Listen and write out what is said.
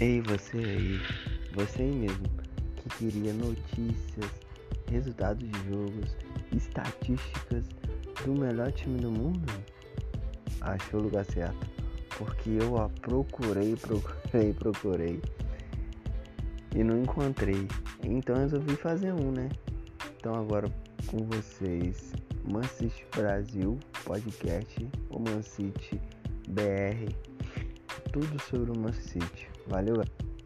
Ei, você aí, você aí mesmo, que queria notícias, resultados de jogos, estatísticas do melhor time do mundo? Achou o lugar certo, porque eu a procurei, procurei, procurei e não encontrei. Então resolvi fazer um, né? Então agora com vocês, Mancite Brasil Podcast, o Mancite BR, tudo sobre o Mancite. Valeu, galera.